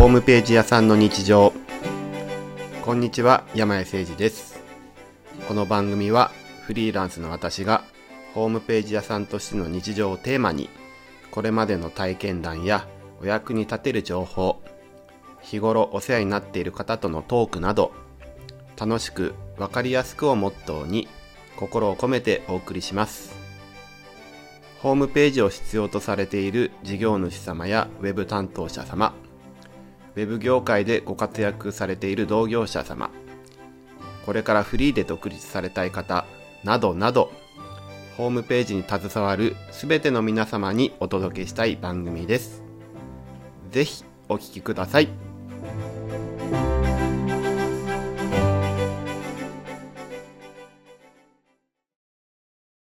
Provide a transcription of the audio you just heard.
ホームページ屋さんの日常。こんにちは山谷誠二です。この番組はフリーランスの私がホームページ屋さんとしての日常をテーマにこれまでの体験談やお役に立てる情報日頃お世話になっている方とのトークなど楽しくわかりやすくをモットーに心を込めてお送りします。ホームページを必要とされている事業主様やウェブ担当者様ウェブ業界でご活躍されている同業者様これからフリーで独立されたい方などなどホームページに携わるすべての皆様にお届けしたい番組です。ぜひお聴きください。